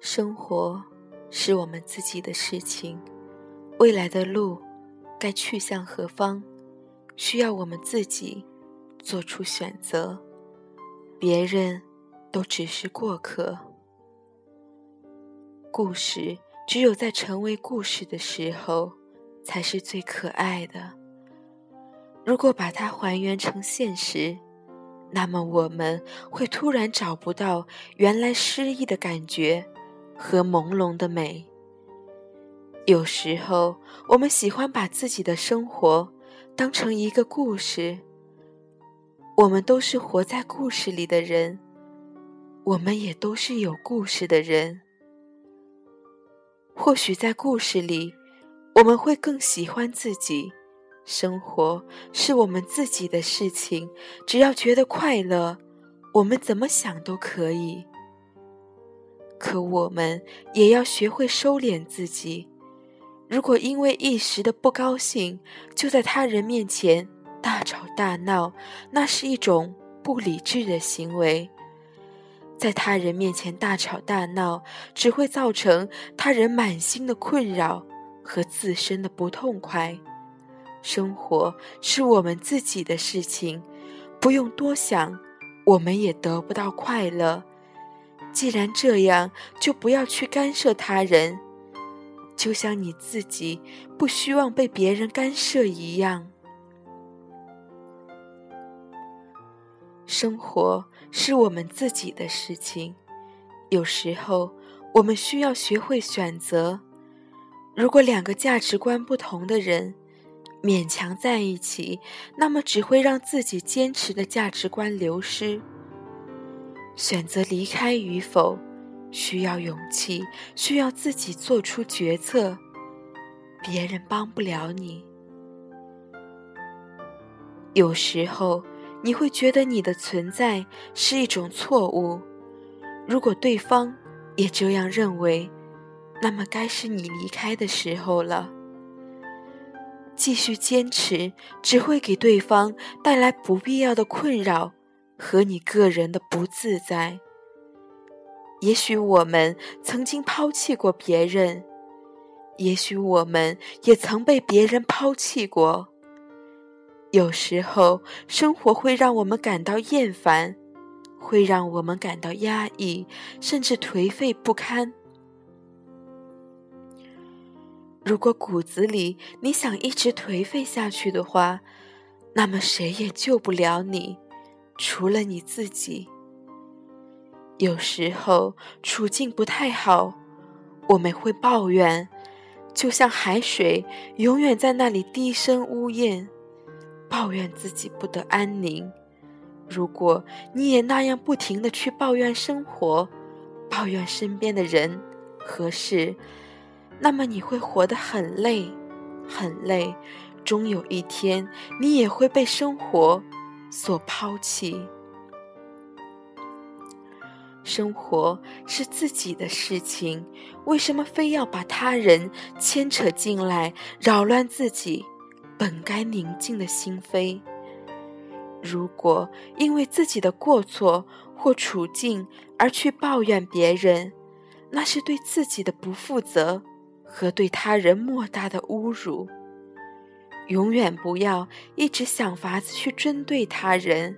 生活是我们自己的事情，未来的路该去向何方，需要我们自己做出选择。别人都只是过客。故事只有在成为故事的时候，才是最可爱的。如果把它还原成现实，那么我们会突然找不到原来诗意的感觉。和朦胧的美。有时候，我们喜欢把自己的生活当成一个故事。我们都是活在故事里的人，我们也都是有故事的人。或许在故事里，我们会更喜欢自己。生活是我们自己的事情，只要觉得快乐，我们怎么想都可以。可我们也要学会收敛自己。如果因为一时的不高兴，就在他人面前大吵大闹，那是一种不理智的行为。在他人面前大吵大闹，只会造成他人满心的困扰和自身的不痛快。生活是我们自己的事情，不用多想，我们也得不到快乐。既然这样，就不要去干涉他人，就像你自己不希望被别人干涉一样。生活是我们自己的事情，有时候我们需要学会选择。如果两个价值观不同的人勉强在一起，那么只会让自己坚持的价值观流失。选择离开与否，需要勇气，需要自己做出决策，别人帮不了你。有时候你会觉得你的存在是一种错误，如果对方也这样认为，那么该是你离开的时候了。继续坚持只会给对方带来不必要的困扰。和你个人的不自在。也许我们曾经抛弃过别人，也许我们也曾被别人抛弃过。有时候，生活会让我们感到厌烦，会让我们感到压抑，甚至颓废不堪。如果骨子里你想一直颓废下去的话，那么谁也救不了你。除了你自己，有时候处境不太好，我们会抱怨，就像海水永远在那里低声呜咽，抱怨自己不得安宁。如果你也那样不停的去抱怨生活，抱怨身边的人和事，那么你会活得很累，很累，终有一天你也会被生活。所抛弃，生活是自己的事情，为什么非要把他人牵扯进来，扰乱自己本该宁静的心扉？如果因为自己的过错或处境而去抱怨别人，那是对自己的不负责和对他人莫大的侮辱。永远不要一直想法子去针对他人，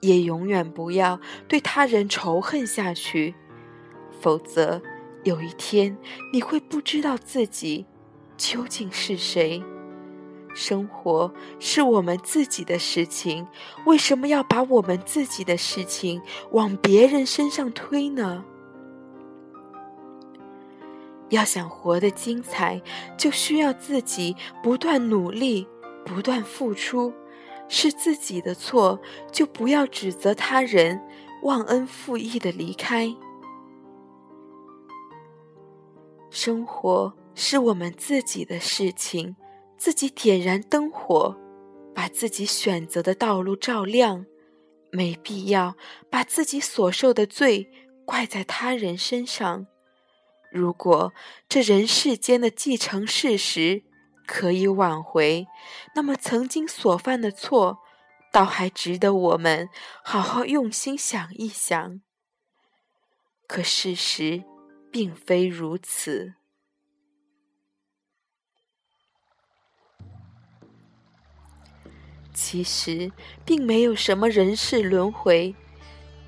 也永远不要对他人仇恨下去，否则有一天你会不知道自己究竟是谁。生活是我们自己的事情，为什么要把我们自己的事情往别人身上推呢？要想活得精彩，就需要自己不断努力、不断付出。是自己的错，就不要指责他人，忘恩负义的离开。生活是我们自己的事情，自己点燃灯火，把自己选择的道路照亮，没必要把自己所受的罪怪在他人身上。如果这人世间的既成事实可以挽回，那么曾经所犯的错，倒还值得我们好好用心想一想。可事实并非如此。其实并没有什么人世轮回，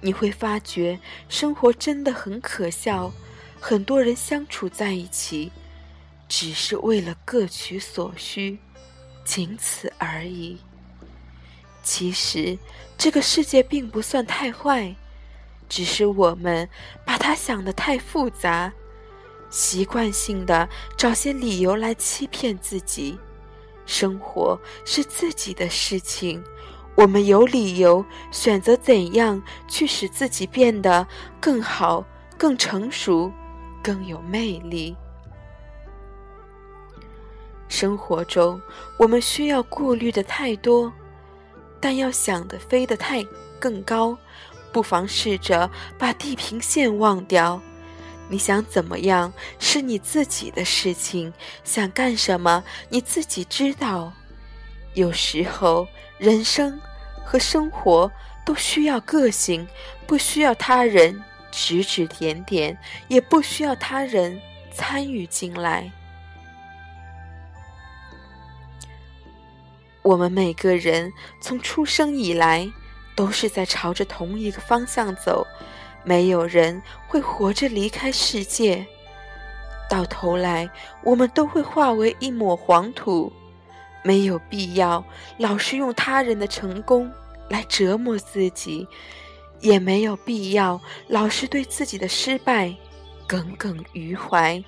你会发觉生活真的很可笑。很多人相处在一起，只是为了各取所需，仅此而已。其实这个世界并不算太坏，只是我们把它想得太复杂，习惯性的找些理由来欺骗自己。生活是自己的事情，我们有理由选择怎样去使自己变得更好、更成熟。更有魅力。生活中，我们需要顾虑的太多，但要想的飞得太更高，不妨试着把地平线忘掉。你想怎么样是你自己的事情，想干什么你自己知道。有时候，人生和生活都需要个性，不需要他人。指指点点，也不需要他人参与进来。我们每个人从出生以来，都是在朝着同一个方向走，没有人会活着离开世界。到头来，我们都会化为一抹黄土。没有必要老是用他人的成功来折磨自己。也没有必要老是对自己的失败耿耿于怀。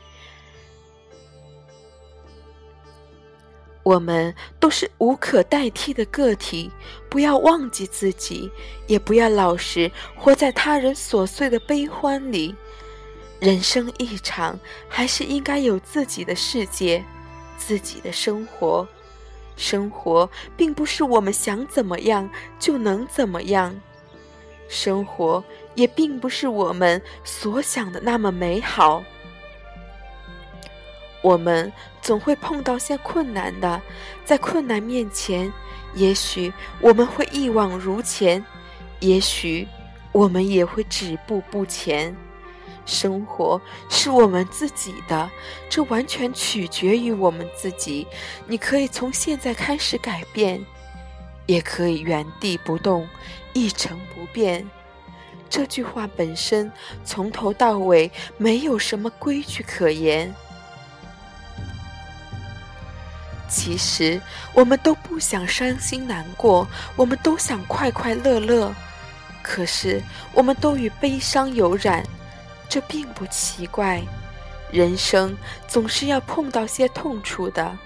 我们都是无可代替的个体，不要忘记自己，也不要老是活在他人琐碎的悲欢里。人生一场，还是应该有自己的世界，自己的生活。生活并不是我们想怎么样就能怎么样。生活也并不是我们所想的那么美好，我们总会碰到些困难的，在困难面前，也许我们会一往如前，也许我们也会止步不前。生活是我们自己的，这完全取决于我们自己。你可以从现在开始改变。也可以原地不动，一成不变。这句话本身从头到尾没有什么规矩可言。其实我们都不想伤心难过，我们都想快快乐乐。可是我们都与悲伤有染，这并不奇怪。人生总是要碰到些痛处的。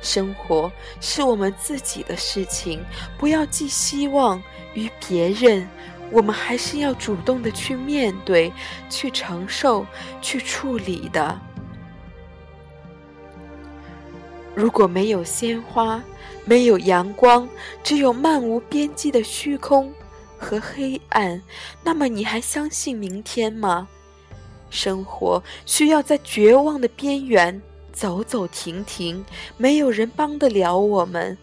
生活是我们自己的事情，不要寄希望于别人，我们还是要主动的去面对、去承受、去处理的。如果没有鲜花，没有阳光，只有漫无边际的虚空和黑暗，那么你还相信明天吗？生活需要在绝望的边缘。走走停停，没有人帮得了我们。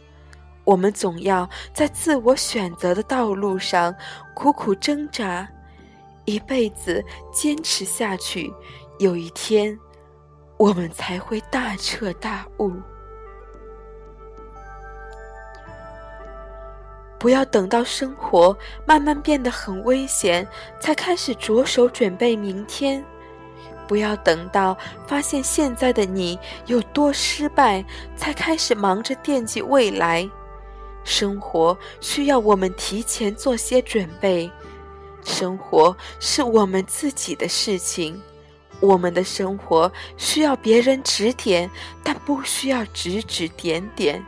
我们总要在自我选择的道路上苦苦挣扎，一辈子坚持下去。有一天，我们才会大彻大悟。不要等到生活慢慢变得很危险，才开始着手准备明天。不要等到发现现在的你有多失败，才开始忙着惦记未来。生活需要我们提前做些准备。生活是我们自己的事情，我们的生活需要别人指点，但不需要指指点点。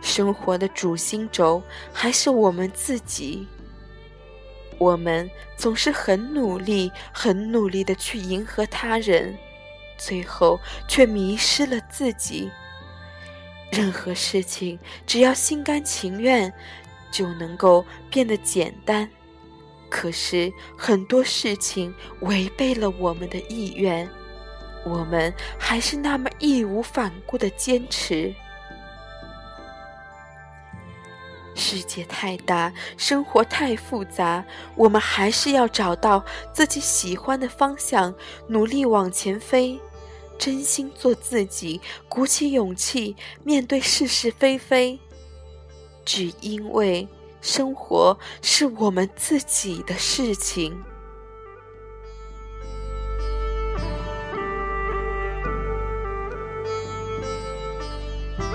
生活的主心轴还是我们自己。我们总是很努力、很努力的去迎合他人，最后却迷失了自己。任何事情只要心甘情愿，就能够变得简单。可是很多事情违背了我们的意愿，我们还是那么义无反顾的坚持。世界太大，生活太复杂，我们还是要找到自己喜欢的方向，努力往前飞，真心做自己，鼓起勇气面对是是非非。只因为生活是我们自己的事情。